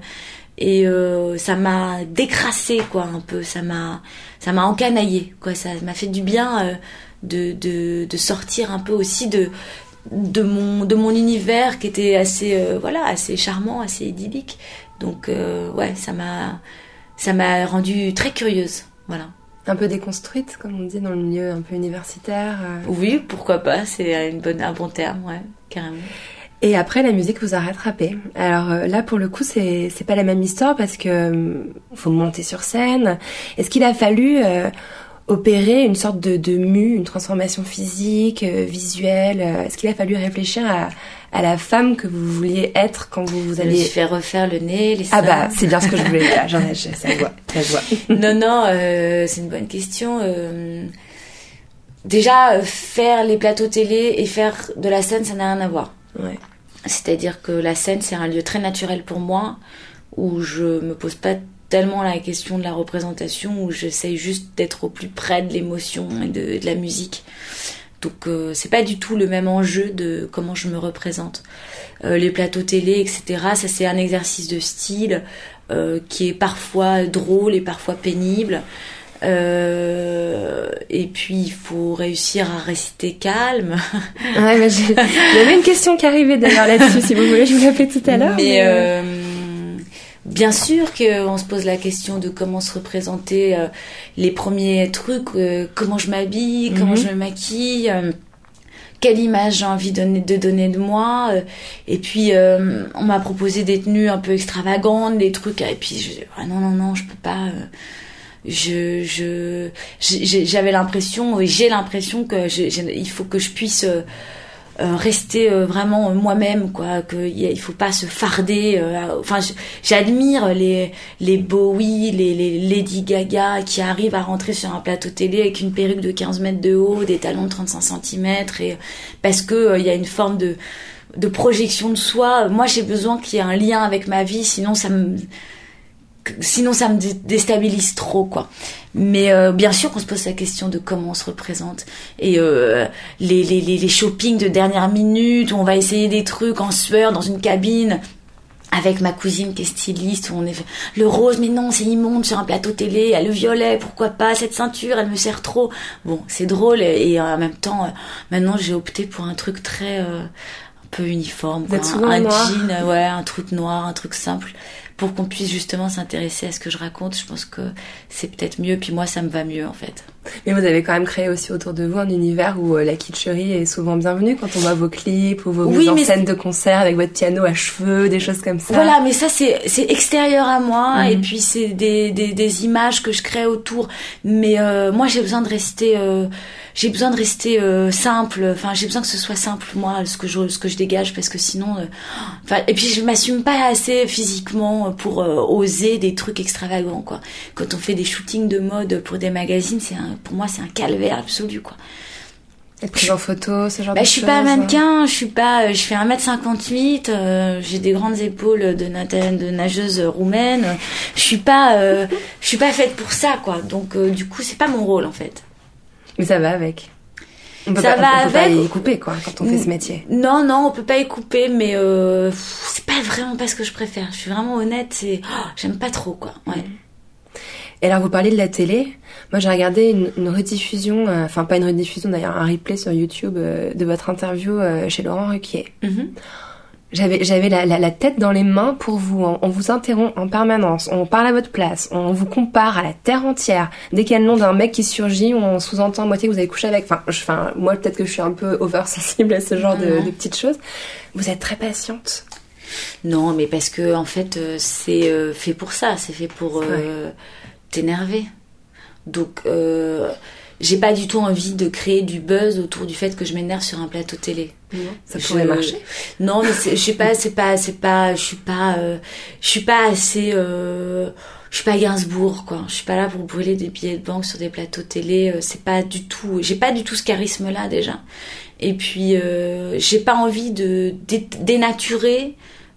Et euh, ça m'a décrassé quoi un peu, ça m'a ça m'a encanaillé quoi, ça m'a fait du bien euh, de, de, de sortir un peu aussi de de mon de mon univers qui était assez euh, voilà assez charmant assez idyllique donc euh, ouais ça m'a ça m'a rendue très curieuse voilà Un peu déconstruite, comme on dit dans le milieu un peu universitaire. euh. oui pourquoi pas c'est une bonne un bon terme ouais carrément Et après, la musique vous a rattrapé. Alors euh, là, pour le coup, c'est c'est pas la même histoire parce que euh, faut monter sur scène. Est-ce qu'il a fallu euh, opérer une sorte de, de mue, une transformation physique, euh, visuelle euh, Est-ce qu'il a fallu réfléchir à, à la femme que vous vouliez être quand vous vous je allez suis fait refaire le nez les Ah seins. bah, c'est bien ce que je voulais dire. [laughs] J'en ai, je- ça se voit, ça voit. [laughs] non, non, euh, c'est une bonne question. Euh, déjà, euh, faire les plateaux télé et faire de la scène, ça n'a rien à voir. Ouais. C'est-à-dire que la scène, c'est un lieu très naturel pour moi, où je me pose pas tellement la question de la représentation, où j'essaye juste d'être au plus près de l'émotion et de, la musique. Donc euh, c'est pas du tout le même enjeu de comment je me représente. Euh, les plateaux télé, etc., ça c'est un exercice de style euh, qui est parfois drôle et parfois pénible. Euh, et puis il faut réussir à rester calme. [laughs] Ouais, mais j'avais une question qui arrivait d'ailleurs là-dessus, si vous voulez, je vous la fais tout à l'heure. Mais euh, bien sûr qu'on se pose la question de comment se représenter euh, les premiers trucs, euh, comment je m'habille, comment Mhm. je me maquille. euh, quelle image j'ai envie de donner, de donner de moi euh, et puis euh, on m'a proposé des tenues un peu extravagantes des trucs et puis je ah non non non je peux pas euh, je je j'avais l'impression j'ai l'impression que j'ai- il faut que je puisse euh, euh, rester euh, vraiment moi-même quoi que il faut pas se farder euh, enfin je- j'admire les les Bowie les, les Lady Gaga qui arrivent à rentrer sur un plateau télé avec une perruque de 15 mètres de haut des talons de 35 cm et parce que il y a une forme de de projection de soi. Moi j'ai besoin qu'il y ait un lien avec ma vie sinon ça me sinon ça me dé- déstabilise trop quoi. Mais euh, bien sûr qu'on se pose la question de comment on se représente et euh, les, les, les, les shoppings de dernière minute où on va essayer des trucs en sueur dans une cabine avec ma cousine qui est styliste, où on est le rose, mais non, c'est immonde sur un plateau télé, il y a le violet, pourquoi pas, cette ceinture, elle me sert trop. Bon, c'est drôle, et, en même temps, euh, maintenant j'ai opté pour un truc très, euh, un peu uniforme, quoi. un noir. jean, ouais, un truc noir, un truc simple, pour qu'on puisse justement s'intéresser à ce que je raconte, je pense que c'est peut-être mieux, puis moi ça me va mieux en fait. Mais vous avez quand même créé aussi autour de vous un univers où euh, la kitscherie est souvent bienvenue quand on voit vos clips ou vos Oui, mises en mais scène de concert avec votre piano à cheveux, des choses comme ça. Voilà, mais ça c'est c'est extérieur à moi Mhm. et puis c'est des, des des images que je crée autour. Mais euh, moi j'ai besoin de rester euh, j'ai besoin de rester euh, simple. Enfin j'ai besoin que ce soit simple moi ce que je ce que je dégage parce que sinon enfin et puis je m'assume pas assez physiquement pour oser des trucs extravagants quoi. Quand on fait des shootings de mode pour des magazines c'est un pour moi c'est un calvaire absolu quoi. Être prise en photo, ce genre Bah, de je suis choses. pas mannequin, je suis pas, je fais 1m58, euh, j'ai des grandes épaules de, nageuse roumaine. Je suis pas, euh, je suis pas faite pour ça, quoi. Donc, euh, du coup, c'est pas mon rôle, en fait. Mais ça va avec. On peut Ça pas, va on peut pas y couper quoi quand on fait ce métier. Non, non, on peut pas y couper, mais euh, c'est pas vraiment pas ce que je préfère. Je suis vraiment honnête, c'est, oh, j'aime pas trop, quoi. Ouais. Et alors vous parlez de la télé. Moi j'ai regardé une, une rediffusion, euh, enfin pas une rediffusion d'ailleurs, un replay sur YouTube euh, de votre interview euh, chez Laurent Ruquier. Mhm. J'avais j'avais la, la, la tête dans les mains pour vous. On, on vous interrompt en permanence. On parle à votre place. On vous compare à la terre entière. Dès qu'il y a le nom d'un mec qui surgit, on sous-entend à moitié que vous avez couché avec. Enfin, je- enfin moi peut-être que je suis un peu oversensible à ce genre de, Mhm. de petites choses. Vous êtes très patiente. Non, mais parce que en fait, c'est fait pour ça. C'est fait pour euh, t'énerver. Donc, euh, j'ai pas du tout envie de créer du buzz autour du fait que je m'énerve sur un plateau télé. Ça Je- pourrait marcher. Non, mais je sais pas, c'est pas, c'est pas, je suis pas, euh, je suis pas assez, euh, je suis pas Gainsbourg, quoi. Je suis pas là pour brûler des billets de banque sur des plateaux télé. euh, C'est pas du tout, j'ai pas du tout ce charisme-là déjà. Et puis, j'ai pas envie de dé- dénaturer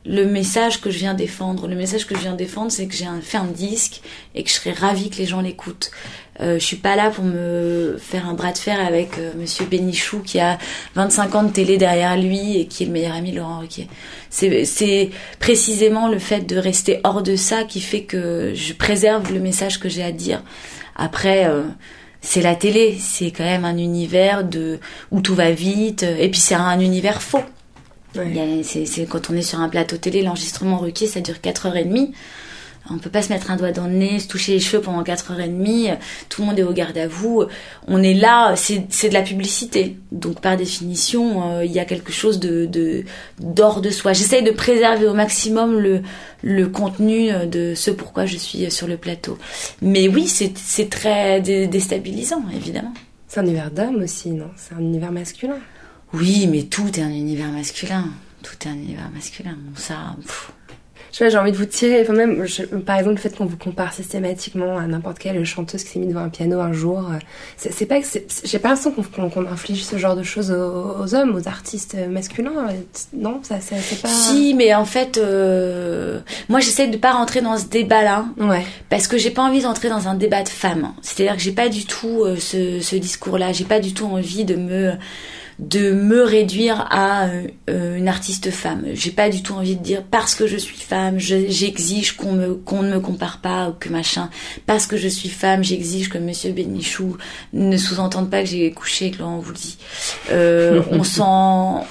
le message que je viens défendre. Le message que je viens défendre, c'est que j'ai fait un disque et que je serais ravie que les gens l'écoutent. Euh, je suis pas là pour me faire un bras de fer avec euh, Monsieur Bénichou qui a 25 ans de télé derrière lui et qui est le meilleur ami de Laurent Ruquier. C'est, c'est précisément le fait de rester hors de ça qui fait que je préserve le message que j'ai à dire. Après, euh, c'est la télé, c'est quand même un univers de où tout va vite et puis c'est un univers faux. Ouais. C'est, quand on est sur un plateau télé, l'enregistrement Ruquier, ça dure 4h30. On peut pas se mettre un doigt dans le nez, se toucher les cheveux pendant 4h30. Tout le monde est au garde à vous. On est là, c'est, de la publicité. Donc par définition, euh, il y a quelque chose de, de soi. J'essaye de préserver au maximum le, le contenu de ce pourquoi je suis sur le plateau. Mais oui, c'est, c'est très dé- déstabilisant, évidemment. C'est un univers d'homme aussi, non? C'est un univers masculin. Oui, mais tout est un univers masculin. Tout est un univers masculin. Bon, ça, pff. Je sais pas, j'ai envie de vous tirer. Enfin, même, je- par exemple, le fait qu'on vous compare systématiquement à n'importe quelle chanteuse qui s'est mise devant un piano un jour, euh, c'est pas que c'est- c'est- j'ai pas l'impression qu'on inflige ce genre de choses aux, aux hommes, aux artistes masculins. euh, Non, ça, ça- c'est pas. Si, mais en fait, euh, moi j'essaie de pas rentrer dans ce débat-là Ouais. parce que j'ai pas envie d'entrer dans un débat de femmes. C'est-à-dire que j'ai pas du tout euh, ce, ce discours-là. J'ai pas du tout envie de me de me réduire à euh, euh, une artiste femme. J'ai pas du tout envie de dire parce que je suis femme, je- j'exige qu'on me qu'on ne me compare pas ou que machin. Parce que je suis femme, j'exige que Monsieur Bénichou ne sous-entende pas que j'ai couché avec Laurent Voulzy. Euh, on s'en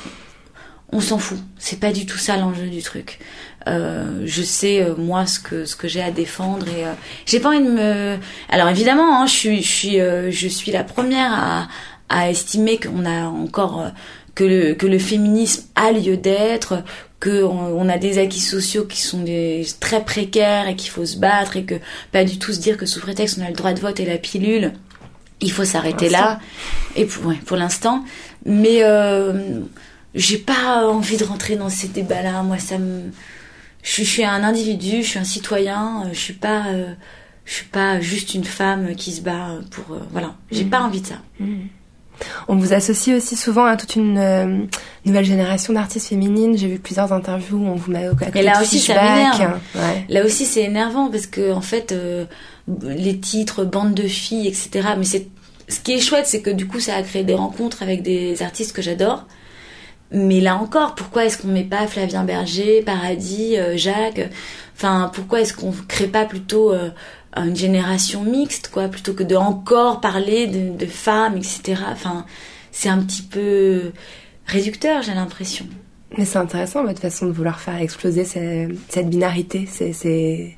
on s'en fout. C'est pas du tout ça l'enjeu du truc. Euh, je sais euh, moi ce que ce que j'ai à défendre et euh, j'ai pas envie de me. Alors évidemment, hein, je suis je suis je suis la première à à estimer qu'on a encore euh, que le que le féminisme a lieu d'être, que on, on a des acquis sociaux qui sont des très précaires et qu'il faut se battre et que pas du tout se dire que sous prétexte on a le droit de vote et la pilule, il faut s'arrêter là. Et pour, ouais, pour l'instant, mais euh, j'ai pas envie de rentrer dans ces débats-là. Moi, ça me, je, suis- je suis un individu, je suis un citoyen. euh, Je suis pas, euh, je suis pas juste une femme qui se bat pour. euh, voilà, j'ai pas envie de ça. On vous associe aussi souvent à toute une euh, nouvelle génération d'artistes féminines. J'ai vu plusieurs interviews où on vous met au Mais là aussi, ça m'énerve. Là aussi, c'est énervant parce que en fait, euh, les titres, bande de filles, etc. Mais c'est ce qui est chouette, c'est que du coup, ça a créé des rencontres avec des artistes que j'adore. Mais là encore, pourquoi est-ce qu'on met pas Flavien Berger, Paradis, euh, Jacques Enfin, pourquoi est-ce qu'on crée pas plutôt une génération mixte, quoi, plutôt que de encore parler de, femmes, etc. Enfin, c'est un petit peu réducteur, j'ai l'impression. Mais c'est intéressant votre façon de vouloir faire exploser cette, binarité. C'est,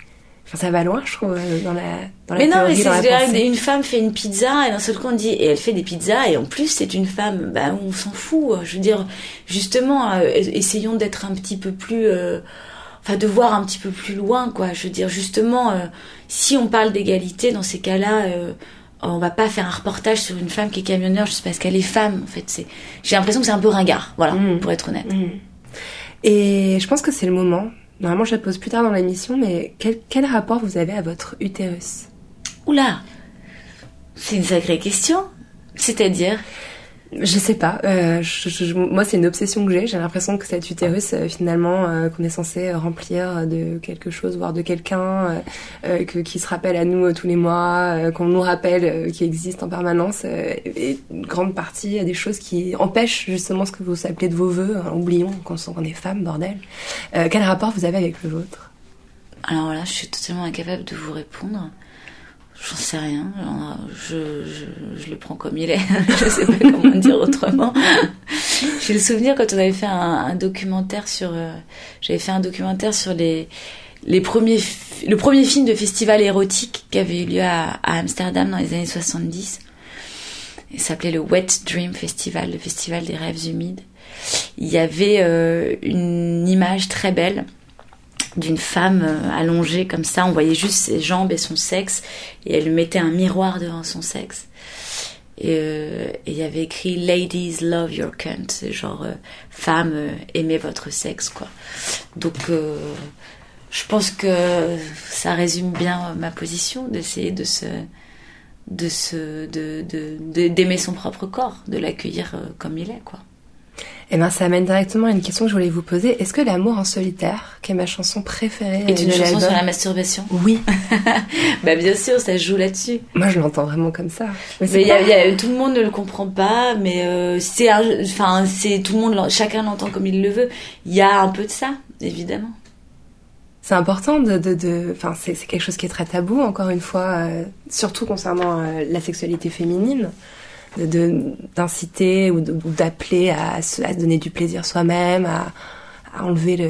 enfin, ça va loin, je trouve, euh, dans la dans Mais non, mais c'est une femme fait une pizza et d'un seul coup on dit et elle fait des pizzas et en plus c'est une femme. Bah on s'en fout. Je veux dire, justement, euh, essayons d'être un petit peu plus euh, enfin de voir un petit peu plus loin quoi je veux dire justement euh, si on parle d'égalité dans ces cas-là euh, on va pas faire un reportage sur une femme qui est camionneur juste parce qu'elle est femme en fait c'est j'ai l'impression que c'est un peu ringard voilà mmh. pour être honnête mmh. et je pense que c'est le moment normalement je la pose plus tard dans l'émission mais quel, rapport vous avez à votre utérus? Oula! C'est une sacrée question. C'est-à-dire? Je sais pas. Euh, moi, c'est une obsession que j'ai. J'ai l'impression que cet utérus, euh, finalement, euh, qu'on est censé remplir de quelque chose, voire de quelqu'un, que, qui se rappelle à nous tous les mois, qu'on nous rappelle, qui existe en permanence, et une grande partie des choses qui empêchent justement ce que vous appelez de vos voeux. oublions qu'on est femme, bordel. quel rapport vous avez avec le vôtre? Alors là, je suis totalement incapable de vous répondre. J'en sais rien. Je, je, je, le prends comme il est. [laughs] je sais pas comment dire autrement. [laughs] J'ai le souvenir quand on avait fait un, documentaire sur. Euh, j'avais fait un documentaire sur les les premiers le premier film de festival érotique qui avait eu lieu à, à Amsterdam dans les années 70. Il s'appelait le Wet Dream Festival, le festival des rêves humides. Il y avait euh, une image très belle d'une femme euh, allongée comme ça. On voyait juste ses jambes et son sexe. Et elle mettait un miroir devant son sexe. Et euh, il y avait écrit Ladies love your cunt. C'est genre euh, femme aimez votre sexe quoi. Donc je pense que ça résume bien ma position d'essayer de se de se de d'aimer son propre corps, de l'accueillir comme il est quoi. Eh ben, ça amène directement à une question que je voulais vous poser. Est-ce que L'amour en solitaire, qui est ma chanson préférée, est une chanson sur la masturbation Oui. [laughs] bah bien sûr, ça joue là-dessus. Moi, je l'entends vraiment comme ça. Mais, y a, tout le monde ne le comprend pas, mais euh, c'est, enfin, c'est tout le monde, chacun l'entend comme il le veut. Il y a un peu de ça, évidemment. C'est important de, de, enfin, c'est, quelque chose qui est très tabou, encore une fois, euh, surtout concernant euh, la sexualité féminine d'inciter ou d'appeler à, à, donner du plaisir soi-même, à, enlever le,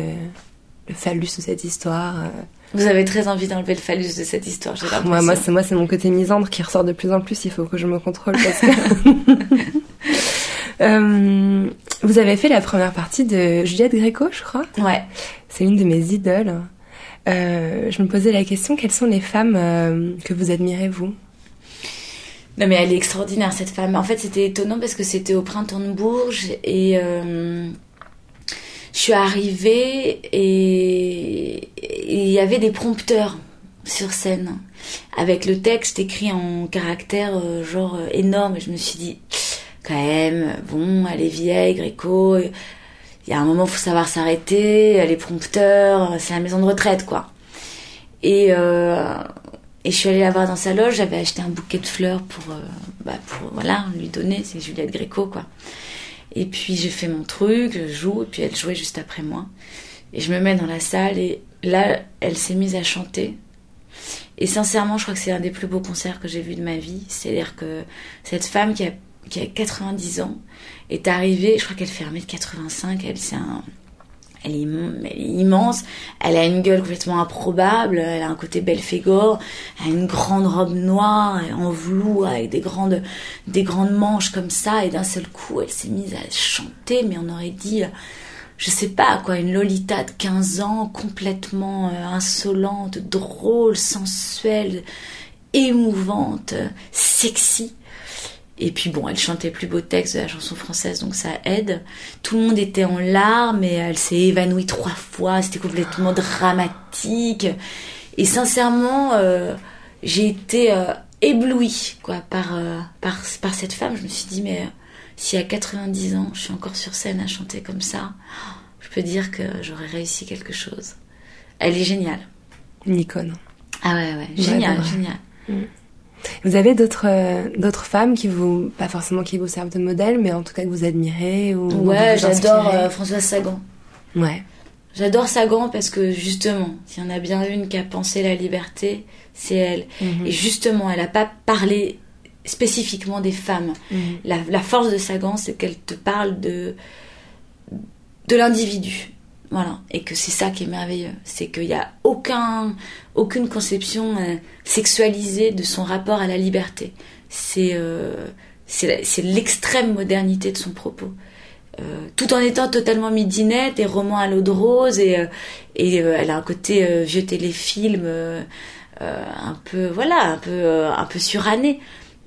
le, phallus de cette histoire. Euh. Vous avez très envie d'enlever le phallus de cette histoire, j'ai l'impression. Moi, moi c'est moi, c'est mon côté misandre qui ressort de plus en plus. Il faut que je me contrôle parce que. [laughs] euh, vous avez fait la première partie de Juliette Gréco, je crois. Ouais. C'est une de mes idoles. Euh, je me posais la question quelles sont les femmes euh, que vous admirez vous? Non mais elle est extraordinaire cette femme. En fait c'était étonnant parce que c'était au printemps de Bourges et euh, je suis arrivée et il y avait des prompteurs sur scène. Avec le texte écrit en caractère euh, genre euh, énorme. Je me suis dit quand même bon elle est vieille Gréco il y a un moment faut savoir s'arrêter. Elle est prompteur c'est la maison de retraite quoi. Et et je suis allée la voir dans sa loge, j'avais acheté un bouquet de fleurs pour, euh, bah pour voilà, lui donner, c'est Juliette Gréco, quoi. Et puis j'ai fait mon truc, je joue, et puis elle jouait juste après moi. Et je me mets dans la salle, et là, elle s'est mise à chanter. Et sincèrement, je crois que c'est un des plus beaux concerts que j'ai vu de ma vie. C'est-à-dire que cette femme qui a, qui a 90 ans est arrivée, je crois qu'elle fait 1m85, elle, c'est un elle est, immense, elle a une gueule complètement improbable, elle a un côté Belphégor, elle a une grande robe noire en velours avec des grandes, des grandes manches comme ça, et d'un seul coup, elle s'est mise à chanter, mais on aurait dit, je sais pas quoi, une Lolita de 15 ans, complètement euh, insolente, drôle, sensuelle, émouvante, sexy. Et puis bon, elle chantait plus beau texte de la chanson française, donc ça aide. Tout le monde était en larmes et elle s'est évanouie trois fois. C'était complètement dramatique. Et sincèrement, euh, j'ai été euh, éblouie quoi par, euh, par, par cette femme. Je me suis dit, mais euh, si à 90 ans, je suis encore sur scène à chanter comme ça, je peux dire que j'aurais réussi quelque chose. Elle est géniale. Une icône. Ah ouais, ouais, génial, génial. Vous avez d'autres euh, d'autres femmes qui vous, pas forcément qui vous servent de modèle, mais en tout cas que vous admirez ou Ouais, j'adore euh, Françoise Sagan. Ouais. J'adore Sagan parce que justement, s'il y en a bien une qui a pensé la liberté, c'est elle. Mhm. Et justement, elle n'a pas parlé spécifiquement des femmes. Mhm. La, la force de Sagan, c'est qu'elle te parle de, de l'individu. Voilà. Et que c'est ça qui est merveilleux. C'est qu'il n'y a aucun, aucune conception euh, sexualisée de son rapport à la liberté. C'est euh, c'est l'extrême modernité de son propos. Euh, tout en étant totalement midinette et roman à l'eau de rose et, euh, et euh, elle a un côté vieux téléfilm un peu voilà un peu un peu suranné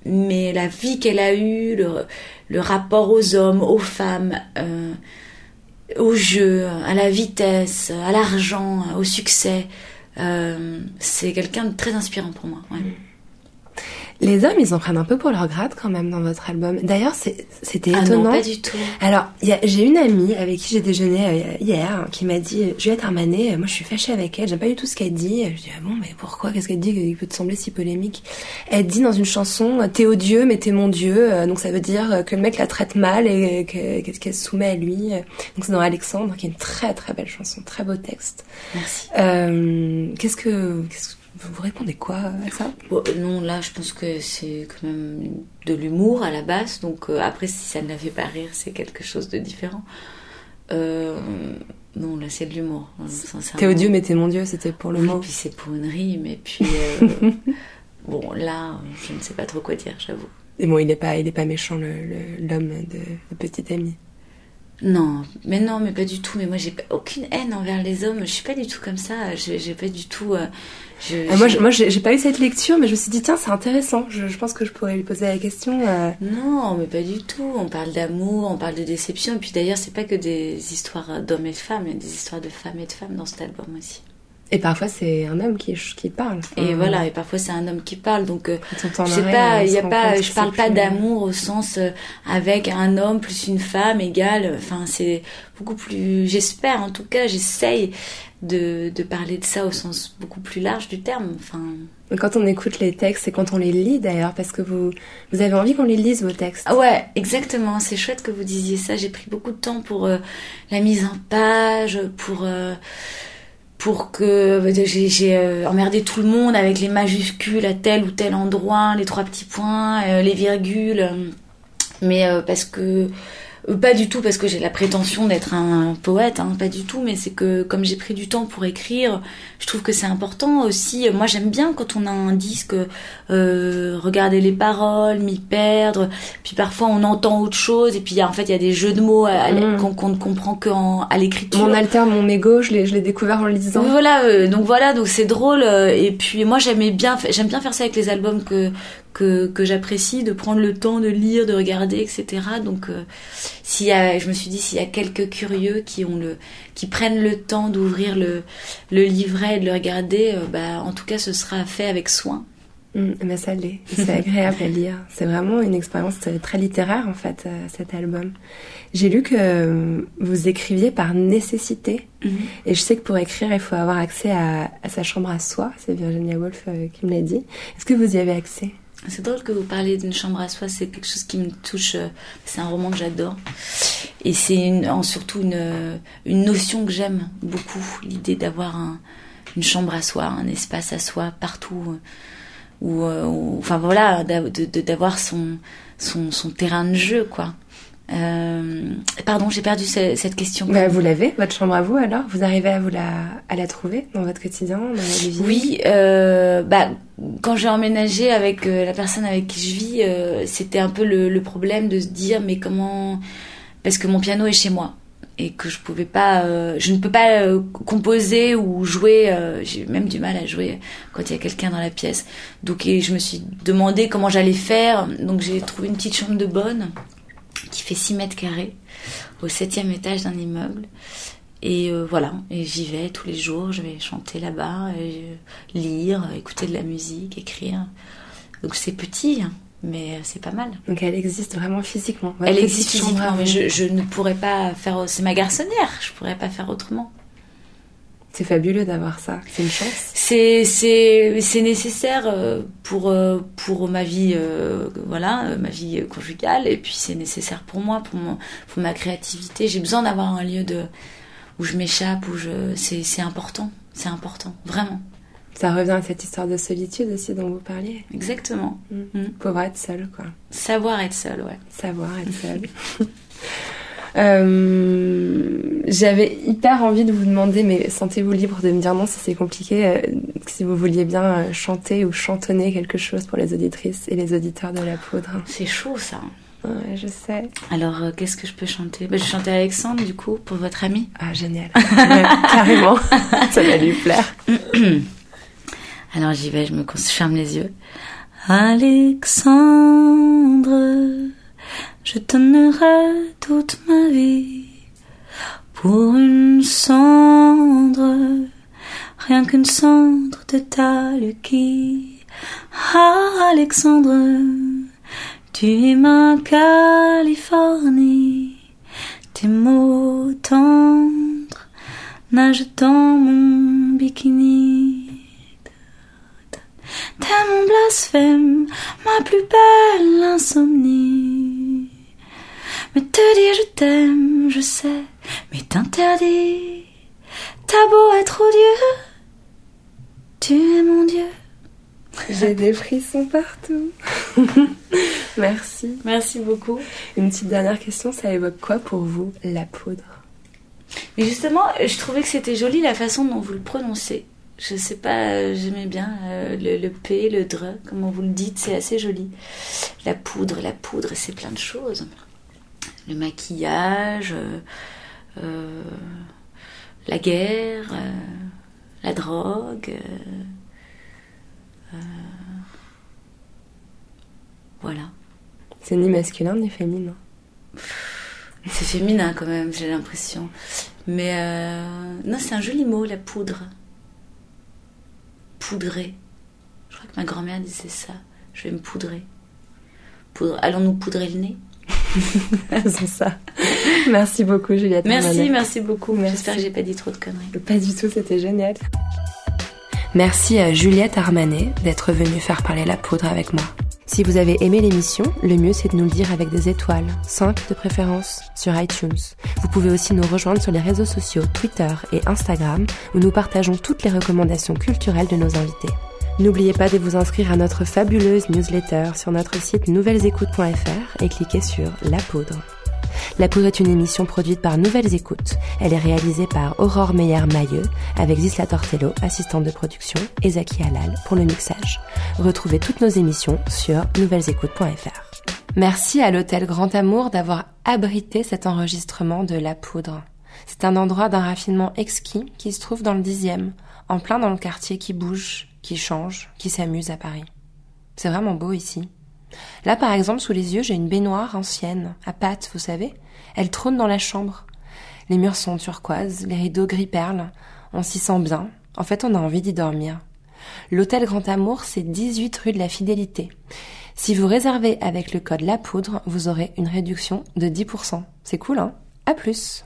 mais la vie qu'elle a eue le, le rapport aux hommes aux femmes au jeu à la vitesse à l'argent au succès euh, c'est quelqu'un de très inspirant pour moi ouais. Les hommes, ils en prennent un peu pour leur grade quand même dans votre album. D'ailleurs, c'était ah étonnant. non pas du tout Alors, j'ai une amie avec qui j'ai déjeuné euh, hier qui m'a dit Juliette Armanet, euh, moi je suis fâchée avec elle, j'aime pas du tout ce qu'elle dit. Je dis ah bon, mais pourquoi? Qu'est-ce qu'elle dit qui peut te sembler si polémique? Elle dit dans une chanson T'es odieux, mais t'es mon Dieu. Euh, Donc ça veut dire que le mec la traite mal et qu'elle se soumet à lui. Donc c'est dans Alexandre, qui est une très très belle chanson, très beau texte. merci Euh, qu'est-ce que, qu'est-ce que vous répondez quoi à ça? Bon, non, là, je pense que c'est quand même de l'humour à la base. Donc, euh, après, si ça ne la fait pas rire, c'est quelque chose de différent. Euh, non, là, c'est de l'humour. hein. T'es odieux, mais t'es mon Dieu, c'était pour le Oui, mot. puis c'est pour une rime. Et puis, euh, [laughs] bon, là, je ne sais pas trop quoi dire, j'avoue. Et bon, il est pas, il est pas méchant l'homme de, de petite amie. Non, mais non, mais pas du tout. Mais moi, j'ai aucune haine envers les hommes. Je suis pas du tout comme ça. J'ai pas du tout. euh, je, Ah, moi, je- moi, j'ai j'ai pas eu cette lecture, mais je me suis dit tiens, c'est intéressant. Je, je pense que je pourrais lui poser la question. euh, Non, mais pas du tout. On parle d'amour, on parle de déception. Et puis d'ailleurs, c'est pas que des histoires d'hommes et de femmes, il y a des histoires de femmes et de femmes dans cet album aussi. Et parfois, c'est un homme qui, qui parle. Et voilà, et parfois c'est un homme qui parle. Donc, euh, je sais pas, on il y a pas, je parle pas plus- d'amour au sens euh, avec un homme plus une femme égale. Enfin, c'est beaucoup plus. J'espère, en tout cas, j'essaye de, de parler de ça au sens beaucoup plus large du terme. Enfin, Quand on écoute les textes et quand on les lit d'ailleurs, parce que vous, vous avez envie qu'on les lise vos textes. Ah ouais, exactement. C'est chouette que vous disiez ça. J'ai pris beaucoup de temps pour euh, la mise en page, pour euh, pour que j'ai j'ai, euh, emmerdé tout le monde avec les majuscules à tel ou tel endroit, les trois petits points, euh, les virgules. Mais euh, parce que pas du tout parce que j'ai la prétention d'être un poète, hein, pas du tout, mais c'est que comme j'ai pris du temps pour écrire, je trouve que c'est important aussi. Moi, j'aime bien quand on a un disque, euh, regarder les paroles, m'y perdre. Puis parfois, on entend autre chose, et puis en fait, il y a des jeux de mots Mm. qu'on ne comprend qu'en à l'écriture. Mon alter, mon mégot, je l'ai, découvert en le lisant. Voilà, euh, donc voilà, donc c'est drôle. euh, et puis moi j'aimais bien, j'aime bien faire ça avec les albums que que, que j'apprécie, de prendre le temps de lire, de regarder, etc. Donc euh, s'il y a, je me suis dit s'il y a quelques curieux qui ont le, qui prennent le temps d'ouvrir le le livret et de le regarder, euh, bah en tout cas ce sera fait avec soin. Mm, mais ça l'est. C'est [laughs] agréable à lire. C'est vraiment une expérience euh, très littéraire en fait, euh, cet album. J'ai lu que vous écriviez par nécessité. Et je sais que pour écrire, il faut avoir accès à, à sa chambre à soi. C'est Virginia Woolf qui me l'a dit. Est-ce que vous y avez accès? C'est drôle que vous parliez d'une chambre à soi, c'est quelque chose qui me touche. euh, C'est un roman que j'adore. Et c'est surtout une, une notion que j'aime beaucoup, l'idée d'avoir un- une chambre à soi, un espace à soi partout. euh, Ou, euh, enfin voilà, d'avoir son, son, son terrain de jeu, quoi. Euh, pardon, j'ai perdu ce- cette question. Bah, Vous l'avez, votre chambre à vous alors Vous arrivez à vous la, à la trouver dans votre quotidien, dans la vie Oui, euh, bah, quand j'ai emménagé avec euh, la personne avec qui je vis, c'était un peu le, le problème de se dire mais comment parce que mon piano est chez moi et que je pouvais pas, je ne peux pas composer ou jouer. j'ai même du mal à jouer quand il y a quelqu'un dans la pièce. Donc et je me suis demandé comment j'allais faire. Donc j'ai trouvé une petite chambre de bonne qui fait 6 mètres carrés au septième étage d'un immeuble. Et euh, voilà, et j'y vais tous les jours, je vais chanter là-bas, euh, lire, écouter de la musique, écrire. Donc c'est petit, hein, mais c'est pas mal. Donc elle existe vraiment physiquement. Votre Elle existe physiquement, mais je, je ne pourrais pas faire. C'est ma garçonnière, je pourrais pas faire autrement. C'est fabuleux d'avoir ça. C'est une chance. C'est c'est c'est nécessaire euh, pour euh, pour ma vie euh, voilà ma vie conjugale et puis c'est nécessaire pour moi pour mon pour ma créativité. J'ai besoin d'avoir un lieu de où je m'échappe où je c'est c'est important c'est important vraiment Ça revient à cette histoire de solitude aussi dont vous parliez. exactement Mm. Pauvre être seul, quoi. savoir être seul ouais. Savoir être seul. [laughs] Euh, J'avais hyper envie de vous demander, mais sentez-vous libre de me dire non si c'est compliqué, euh, si vous vouliez bien euh, chanter ou chantonner quelque chose pour les auditrices et les auditeurs de la poudre. C'est chaud ça. Ouais, je sais. Alors euh, qu'est-ce que je peux chanter? Bah, Je vais chanter Alexandre du coup pour votre ami. Ah, génial. Ouais, [laughs] carrément. Ça va lui plaire. [clears throat] Alors j'y vais, je me ferme les yeux. Alexandre, je donnerai toute ma vie pour une cendre, rien qu'une cendre de ta qui. Ah, Alexandre, tu es ma Californie, tes mots tendres nagent dans mon bikini. T'es mon blasphème, ma plus belle insomnie. Mais te dire je t'aime, je sais, mais t'interdis. T'as beau être odieux, tu es mon Dieu. J'ai des frissons partout. [laughs] Merci. Merci beaucoup. Une petite dernière question, ça évoque quoi pour vous, la poudre? Mais justement, je trouvais que c'était joli la façon dont vous le prononcez. Je sais pas, euh, j'aimais bien euh, le, le P, le dre, comment vous le dites, c'est assez joli. La poudre, la poudre, c'est plein de choses. Le maquillage, euh, euh, la guerre, euh, la drogue. voilà. C'est ni masculin ni féminin. C'est féminin quand même, j'ai l'impression. Mais euh, non, c'est un joli mot, la poudre. Poudrer. Je crois que ma grand-mère disait ça. Je vais me poudrer. Poudre. Allons-nous poudrer le nez? [laughs] C'est ça. Merci beaucoup, Juliette. Merci, Armanet. merci beaucoup. Merci. J'espère que j'ai pas dit trop de conneries. Pas du tout, c'était génial. Merci à Juliette Armanet d'être venue faire parler la poudre avec moi. Si vous avez aimé l'émission, le mieux c'est de nous le dire avec des étoiles, 5 de préférence, sur iTunes. Vous pouvez aussi nous rejoindre sur les réseaux sociaux Twitter et Instagram où nous partageons toutes les recommandations culturelles de nos invités. N'oubliez pas de vous inscrire à notre fabuleuse newsletter sur notre site nouvellesécoutes.fr et cliquez sur La Poudre. La Poudre est une émission produite par Nouvelles Écoutes. Elle est réalisée par Aurore Meyer-Mailleux avec Zisla Tortello, assistante de production, et Zaki Halal pour le mixage. Retrouvez toutes nos émissions sur nouvellesécoutes.fr. Merci à l'hôtel Grand Amour d'avoir abrité cet enregistrement de La Poudre. C'est un endroit d'un raffinement exquis qui se trouve dans le dixième, en plein dans le quartier qui bouge, qui change, qui s'amuse à Paris. C'est vraiment beau ici. Là, par exemple, sous les yeux, j'ai une baignoire ancienne, à pattes, vous savez. Elle trône dans la chambre. Les murs sont turquoises, les rideaux gris perle. On s'y sent bien. En fait, on a envie d'y dormir. L'hôtel Grand Amour, c'est 18 rue de la Fidélité. Si vous réservez avec le code La Poudre, vous aurez une réduction de 10%. C'est cool, hein? À plus